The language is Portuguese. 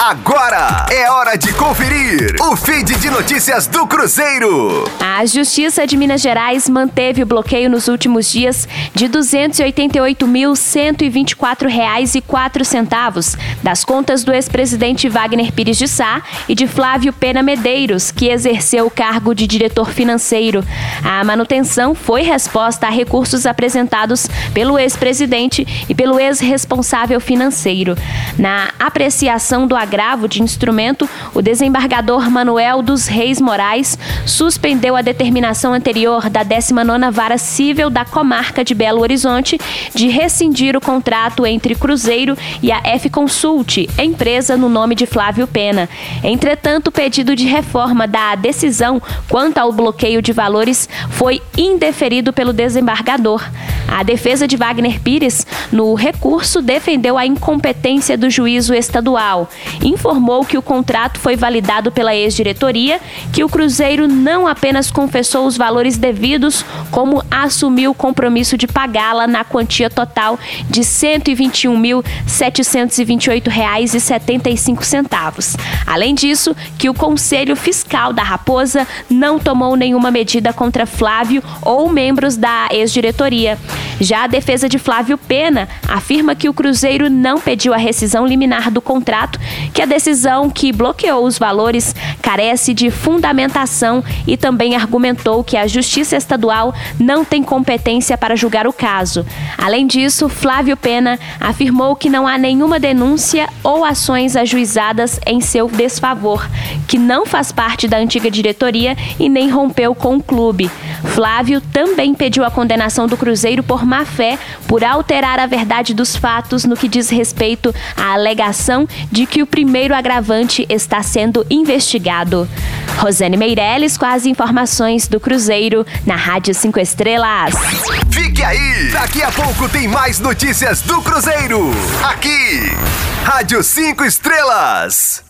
Agora é hora de conferir o feed de notícias do Cruzeiro. A Justiça de Minas Gerais manteve o bloqueio nos últimos dias de R$ 288.124,04 das contas do ex-presidente Wagner Pires de Sá e de Flávio Pena Medeiros, que exerceu o cargo de diretor financeiro. A manutenção foi resposta a recursos apresentados pelo ex-presidente e pelo ex-responsável financeiro. Na apreciação do agravo de instrumento, o desembargador Manuel dos Reis Moraes suspendeu a determinação anterior da 19ª Vara Civil da Comarca de Belo Horizonte de rescindir o contrato entre Cruzeiro e a F Consult, empresa no nome de Flávio Pena. Entretanto, o pedido de reforma da decisão quanto ao bloqueio de valores foi indeferido pelo desembargador. A defesa de Wagner Pires, no recurso, defendeu a incompetência do juízo estadual. Informou que o contrato foi validado pela ex-diretoria, que o Cruzeiro não apenas confessou os valores devidos, como assumiu o compromisso de pagá-la na quantia total de R$ 121.728,75. Além disso, que o Conselho Fiscal da Raposa não tomou nenhuma medida contra Flávio ou membros da ex-diretoria. Já a defesa de Flávio Pena afirma que o Cruzeiro não pediu a rescisão liminar do contrato, que a decisão que bloqueou os valores carece de fundamentação e também argumentou que a Justiça Estadual não tem competência para julgar o caso. Além disso, Flávio Pena afirmou que não há nenhuma denúncia ou ações ajuizadas em seu desfavor, que não faz parte da antiga diretoria e nem rompeu com o clube. Flávio também pediu a condenação do Cruzeiro por má fé por alterar a verdade dos fatos no que diz respeito à alegação de que o primeiro agravante está sendo investigado. Rosane Meirelles com as informações do Cruzeiro na Rádio 5 Estrelas. Fique aí! Daqui a pouco tem mais notícias do Cruzeiro. Aqui, Rádio 5 Estrelas.